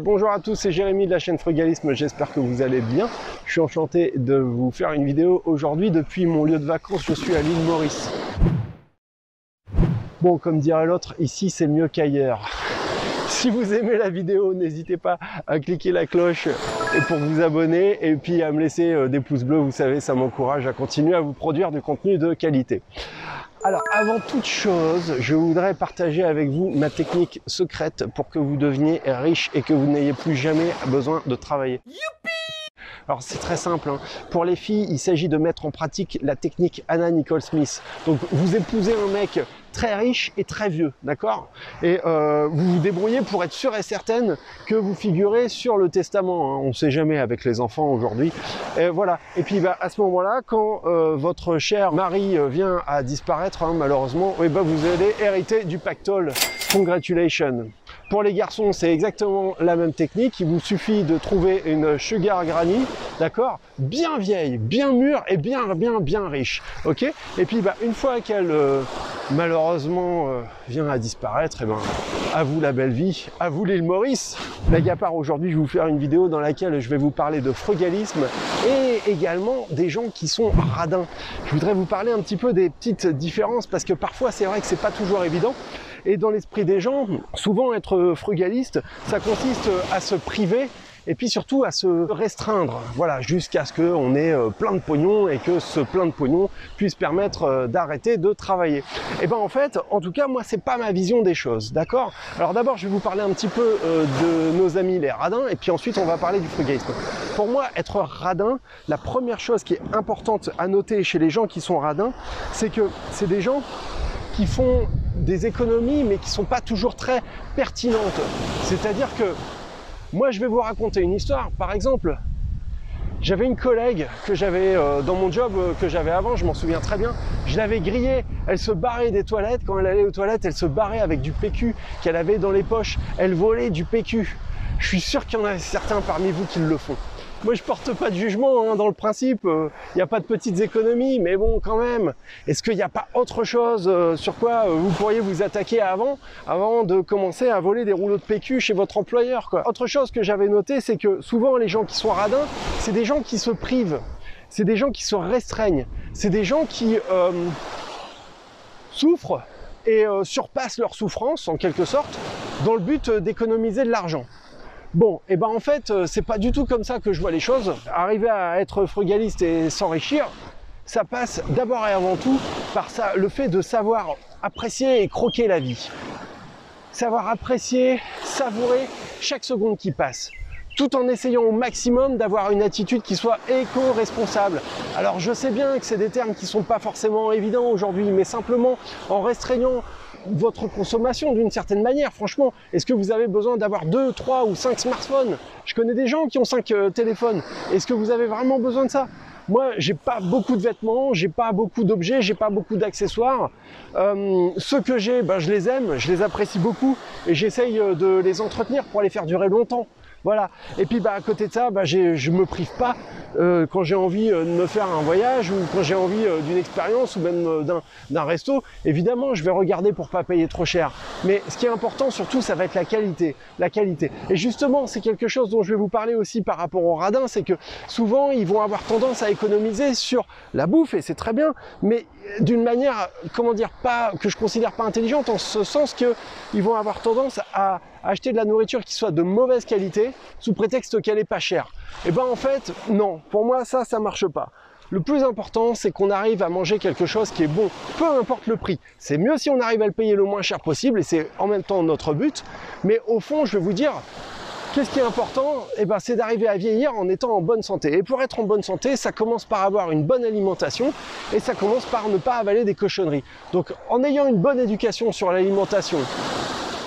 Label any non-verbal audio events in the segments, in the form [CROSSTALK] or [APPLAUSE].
Bonjour à tous, c'est Jérémy de la chaîne Frugalisme, j'espère que vous allez bien. Je suis enchanté de vous faire une vidéo aujourd'hui depuis mon lieu de vacances, je suis à l'île Maurice. Bon, comme dirait l'autre, ici c'est mieux qu'ailleurs. [LAUGHS] Si vous aimez la vidéo, n'hésitez pas à cliquer la cloche pour vous abonner et puis à me laisser euh, des pouces bleus, vous savez, ça m'encourage à continuer à vous produire du contenu de qualité. Alors, avant toute chose, je voudrais partager avec vous ma technique secrète pour que vous deveniez riche et que vous n'ayez plus jamais besoin de travailler. Alors c'est très simple. Hein. Pour les filles, il s'agit de mettre en pratique la technique Anna Nicole Smith. Donc vous épousez un mec très riche et très vieux, d'accord? Et euh, vous vous débrouillez pour être sûr et certaine que vous figurez sur le testament. Hein. On ne sait jamais avec les enfants aujourd'hui. Et voilà. Et puis bah, à ce moment-là, quand euh, votre cher mari euh, vient à disparaître, hein, malheureusement, eh ben, vous allez hériter du pactole. Congratulations. Pour les garçons, c'est exactement la même technique. Il vous suffit de trouver une sugar granny, d'accord? Bien vieille, bien mûre et bien, bien, bien riche, ok? Et puis, bah, une fois qu'elle, malheureusement, euh, vient à disparaître, et eh ben, à vous la belle vie, à vous l'île Maurice. À part, aujourd'hui, je vais vous faire une vidéo dans laquelle je vais vous parler de frugalisme et également des gens qui sont radins. Je voudrais vous parler un petit peu des petites différences parce que parfois, c'est vrai que c'est pas toujours évident. Et dans l'esprit des gens, souvent être frugaliste, ça consiste à se priver et puis surtout à se restreindre, voilà, jusqu'à ce qu'on ait euh, plein de pognon et que ce plein de pognon puisse permettre euh, d'arrêter de travailler. Et eh ben en fait, en tout cas, moi c'est pas ma vision des choses, d'accord? Alors d'abord, je vais vous parler un petit peu euh, de nos amis les radins, et puis ensuite on va parler du frugalisme. Pour moi, être radin, la première chose qui est importante à noter chez les gens qui sont radins, c'est que c'est des gens qui font des économies mais qui sont pas toujours très pertinentes. C'est-à-dire que moi je vais vous raconter une histoire. Par exemple, j'avais une collègue que j'avais euh, dans mon job euh, que j'avais avant, je m'en souviens très bien. Je l'avais grillée, elle se barrait des toilettes. Quand elle allait aux toilettes, elle se barrait avec du PQ qu'elle avait dans les poches. Elle volait du PQ. Je suis sûr qu'il y en a certains parmi vous qui le font. Moi, je porte pas de jugement hein, dans le principe. Il euh, n'y a pas de petites économies, mais bon, quand même. Est-ce qu'il n'y a pas autre chose euh, sur quoi euh, vous pourriez vous attaquer avant, avant de commencer à voler des rouleaux de PQ chez votre employeur quoi? Autre chose que j'avais noté, c'est que souvent les gens qui sont radins, c'est des gens qui se privent, c'est des gens qui se restreignent, c'est des gens qui souffrent et surpassent leur souffrance en quelque sorte dans le but d'économiser de l'argent. Bon, et eh ben en fait, euh, c'est pas du tout comme ça que je vois les choses. Arriver à être frugaliste et s'enrichir, ça passe d'abord et avant tout par le fait de savoir apprécier et croquer la vie. Savoir apprécier, savourer chaque seconde qui passe tout en essayant au maximum d'avoir une attitude qui soit éco-responsable. Alors je sais bien que c'est des termes qui sont pas forcément évidents aujourd'hui, mais simplement en restreignant votre consommation d'une certaine manière. Franchement, est-ce que vous avez besoin d'avoir 2, 3 ou 5 smartphones? Je connais des gens qui ont 5 euh, téléphones. Est-ce que vous avez vraiment besoin de ça? Moi, j'ai pas beaucoup de vêtements, j'ai pas beaucoup d'objets, j'ai pas beaucoup d'accessoires. Euh, ceux que j'ai, ben, je les aime, je les apprécie beaucoup et j'essaye euh, de les entretenir pour les faire durer longtemps. Voilà. Et puis bah, à côté de ça, bah, je me prive pas euh, quand j'ai envie euh, de me faire un voyage ou quand j'ai envie euh, d'une expérience ou même d'un resto. Évidemment, je vais regarder pour pas payer trop cher. Mais ce qui est important surtout, ça va être la qualité. La qualité. Et justement, c'est quelque chose dont je vais vous parler aussi par rapport aux radins, c'est que souvent, ils vont avoir tendance à économiser sur la bouffe et c'est très bien, d'une manière, comment dire, pas que je considère pas intelligente en ce sens que ils vont avoir tendance à acheter de la nourriture qui soit de mauvaise qualité sous prétexte qu'elle est pas chère. Et eh ben en fait, non. Pour moi, ça, ça marche pas. Le plus important, c'est qu'on arrive à manger quelque chose qui est bon, peu importe le prix. C'est mieux si on arrive à le payer le moins cher possible et c'est en même temps notre but. Mais au fond, je vais vous dire, Qu'est-ce qui est important? Eh ben, C'est d'arriver à vieillir en étant en bonne santé. Et pour être en bonne santé, ça commence par avoir une bonne alimentation et ça commence par ne pas avaler des cochonneries. Donc en ayant une bonne éducation sur l'alimentation,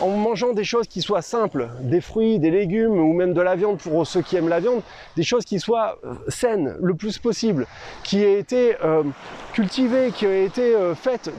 en mangeant des choses qui soient simples, des fruits, des légumes ou même de la viande pour ceux qui aiment la viande, des choses qui soient euh, saines le plus possible, qui aient été euh, cultivées, qui aient été euh, faites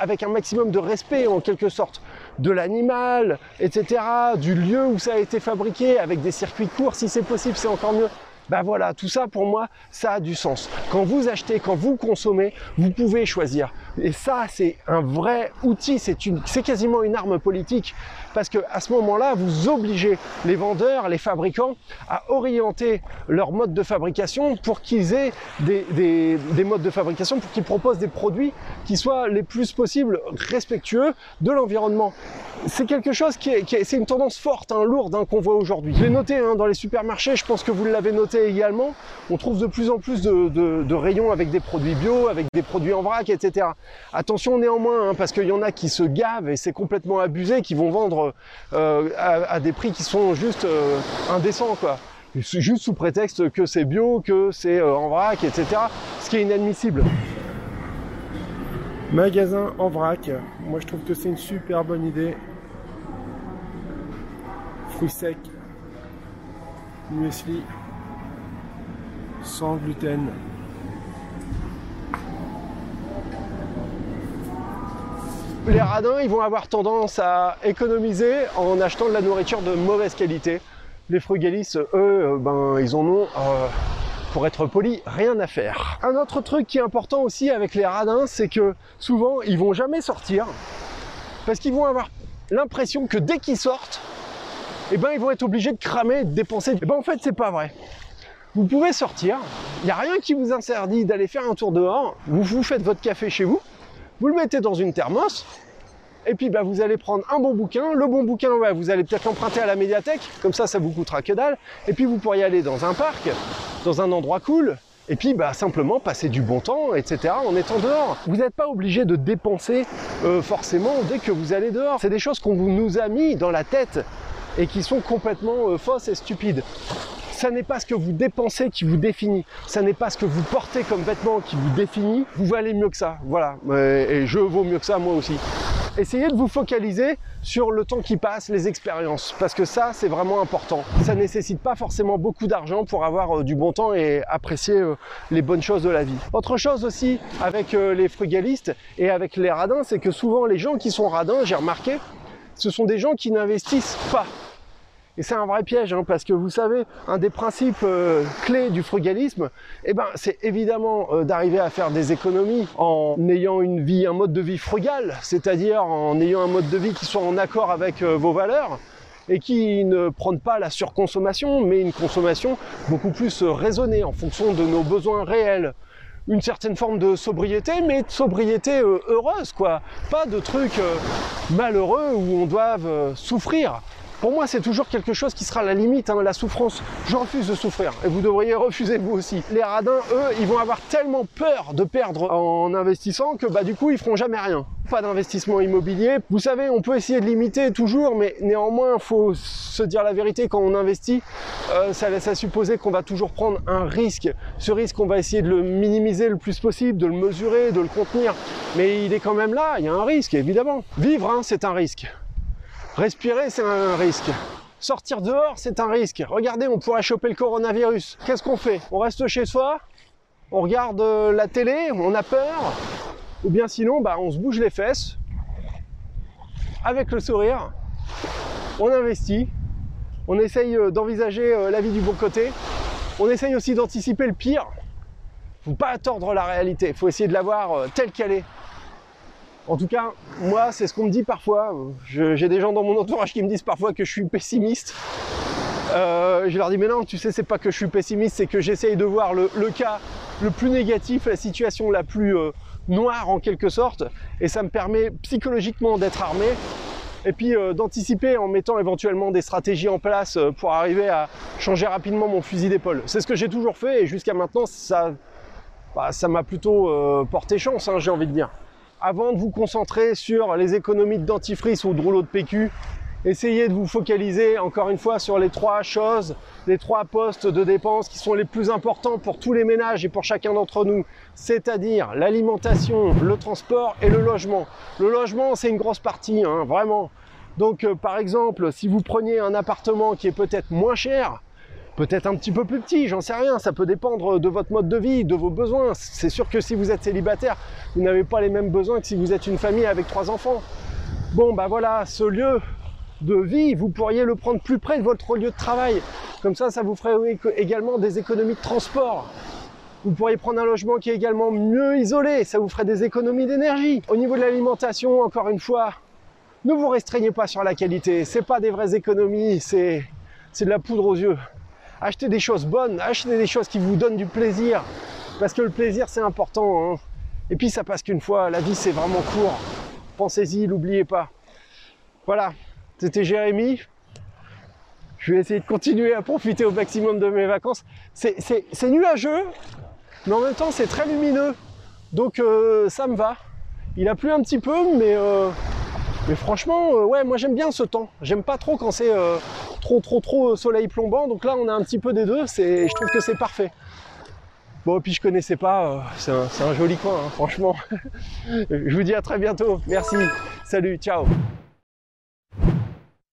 avec un maximum de respect en quelque sorte de l'animal, etc., du lieu où ça a été fabriqué, avec des circuits courts, si c'est possible, c'est encore mieux. Ben voilà, tout ça pour moi, ça a du sens. Quand vous achetez, quand vous consommez, vous pouvez choisir. Et ça, c'est un vrai outil, c'est quasiment une arme politique parce que à ce moment-là, vous obligez les vendeurs, les fabricants à orienter leur mode de fabrication pour qu'ils aient des, des modes de fabrication, pour qu'ils proposent des produits qui soient les plus possibles respectueux de l'environnement c'est quelque chose qui est, c'est une tendance forte, hein, lourde hein, qu'on voit aujourd'hui. Je l'ai noté hein, dans les supermarchés, je pense que vous l'avez noté également. On trouve de plus en plus de, rayons avec des produits bio, avec des produits en vrac, etc. Attention néanmoins, parce qu'il y en a qui se gavent et c'est complètement abusé, qui vont vendre euh, à, des prix qui sont juste euh, indécents, quoi. Juste sous prétexte que c'est bio, que c'est euh, en vrac, etc. Ce qui est inadmissible. Magasin en vrac. Moi, je trouve que c'est une super bonne idée. Fruits secs, muesli, sans gluten. Les radins, ils vont avoir tendance à économiser en achetant de la nourriture de mauvaise qualité. Les frugalistes, eux, ben, ils en ont euh, pour être poli, rien à faire. Un autre truc qui est important aussi avec les radins, c'est que souvent ils vont jamais sortir parce qu'ils vont avoir l'impression que dès qu'ils sortent, eh ben ils vont être obligés de cramer, de dépenser. Eh ben en fait c'est pas vrai. Vous pouvez sortir, il n'y a rien qui vous interdit d'aller faire un tour dehors, vous vous faites votre café chez vous, vous le mettez dans une thermos, et puis bah, vous allez prendre un bon bouquin. Le bon bouquin, vous allez peut-être l'emprunter à la médiathèque, comme ça, ça vous coûtera que dalle. Et puis vous pourriez aller dans un parc, dans un endroit cool, et puis bah, simplement passer du bon temps, etc. en étant dehors. Vous n'êtes pas obligé de dépenser euh, forcément dès que vous allez dehors. C'est des choses qu'on nous a mis dans la tête et qui sont complètement euh, fausses et stupides. Ça n'est pas ce que vous dépensez qui vous définit. Ça n'est pas ce que vous portez comme vêtement qui vous définit. Vous valez mieux que ça. Voilà. Et je vaux mieux que ça moi aussi essayez de vous focaliser sur le temps qui passe, les expériences, parce que ça, c'est vraiment important. Ça nécessite pas forcément beaucoup d'argent pour avoir euh, du bon temps et apprécier euh, les bonnes choses de la vie. Autre chose aussi avec euh, les frugalistes et avec les radins, c'est que souvent les gens qui sont radins, j'ai remarqué, ce sont des gens qui n'investissent pas. Et c'est un vrai piège, hein, parce que vous savez, un des principes euh, clés du frugalisme, eh ben, c'est évidemment euh, d'arriver à faire des économies en ayant une vie, un mode de vie frugal, c'est-à-dire en ayant un mode de vie qui soit en accord avec euh, vos valeurs et qui ne prône pas la surconsommation, mais une consommation beaucoup plus raisonnée en fonction de nos besoins réels une certaine forme de sobriété, mais de sobriété heureuse, quoi. Pas de trucs malheureux où on doit souffrir. Pour moi, c'est toujours quelque chose qui sera la limite, hein, la souffrance. Je refuse de souffrir et vous devriez refuser vous aussi. Les radins, eux, ils vont avoir tellement peur de perdre en investissant que bah du coup, ils feront jamais rien. Pas d'investissement immobilier. Vous savez, on peut essayer de limiter toujours, mais néanmoins, il faut se dire la vérité quand on investit. Euh, ça laisse à supposer qu'on va toujours prendre un risque. Ce risque, on va essayer de le minimiser le plus possible, de le mesurer, de le contenir. Mais il est quand même là. Il y a un risque, évidemment. Vivre, hein, c'est un risque. Respirer, c'est un risque. Sortir dehors, c'est un risque. Regardez, on pourrait choper le coronavirus. Qu'est-ce qu'on fait? On reste chez soi, on regarde euh, la télé, on a peur, ou bien sinon, bah, on se bouge les fesses, avec le sourire, on investit, on essaye euh, d'envisager euh, la vie du bon côté, on essaye aussi d'anticiper le pire. Faut pas attendre la réalité, faut essayer de la voir telle qu'elle est. En tout cas, moi, c'est ce qu'on me dit parfois. J'ai des gens dans mon entourage qui me disent parfois que je suis pessimiste. Euh, je leur dis, mais non, tu sais, c'est pas que je suis pessimiste, c'est que j'essaye de voir le, cas le plus négatif, la situation la plus euh, noire en quelque sorte, et ça me permet psychologiquement d'être armé et puis euh, d'anticiper en mettant éventuellement des stratégies en place pour arriver à changer rapidement mon fusil d'épaule. C'est ce que j'ai toujours fait et jusqu'à maintenant ça bah, m'a plutôt porté chance, hein, j'ai envie de dire avant de vous concentrer sur les économies de dentifrice ou de rouleau de PQ, essayez de vous focaliser encore une fois sur les trois choses, les trois postes de dépenses qui sont les plus importants pour tous les ménages et pour chacun d'entre nous, c'est-à-dire l'alimentation, le transport et le logement. Le logement, c'est une grosse partie, hein, vraiment. Donc, euh, par exemple, si vous preniez un appartement qui est peut-être moins cher, peut-être un petit peu plus petit, j'en sais rien, ça peut dépendre de votre mode de vie, de vos besoins. C'est sûr que si vous êtes célibataire, vous n'avez pas les mêmes besoins que si vous êtes une famille avec trois enfants. Bon, bah voilà, ce lieu de vie, vous pourriez le prendre plus près de votre lieu de travail. Comme ça, ça vous ferait également des économies de transport. Vous pourriez prendre un logement qui est également mieux isolé, ça vous ferait des économies d'énergie. Au niveau de l'alimentation, encore une fois, Ne vous restreignez pas sur la qualité, c'est pas des vraies économies, c'est de la poudre aux yeux. Achetez des choses bonnes, achetez des choses qui vous donnent du plaisir, parce que le plaisir c'est important. Hein. Et puis ça passe qu'une fois, la vie c'est vraiment court. Pensez-y, n'oubliez pas. Voilà, c'était Jérémy. Je vais essayer de continuer à profiter au maximum de mes vacances. C'est nuageux, mais en même temps c'est très lumineux. Donc euh, ça me va. Il a plu un petit peu, mais, euh, franchement, euh, ouais, moi j'aime bien ce temps. J'aime pas trop quand c'est trop trop trop soleil plombant. Donc là on a un petit peu des deux, je trouve que c'est parfait. Bon, puis je connaissais pas, c'est un, un, joli coin, hein, franchement. [LAUGHS] je vous dis à très bientôt. Merci. Salut, ciao.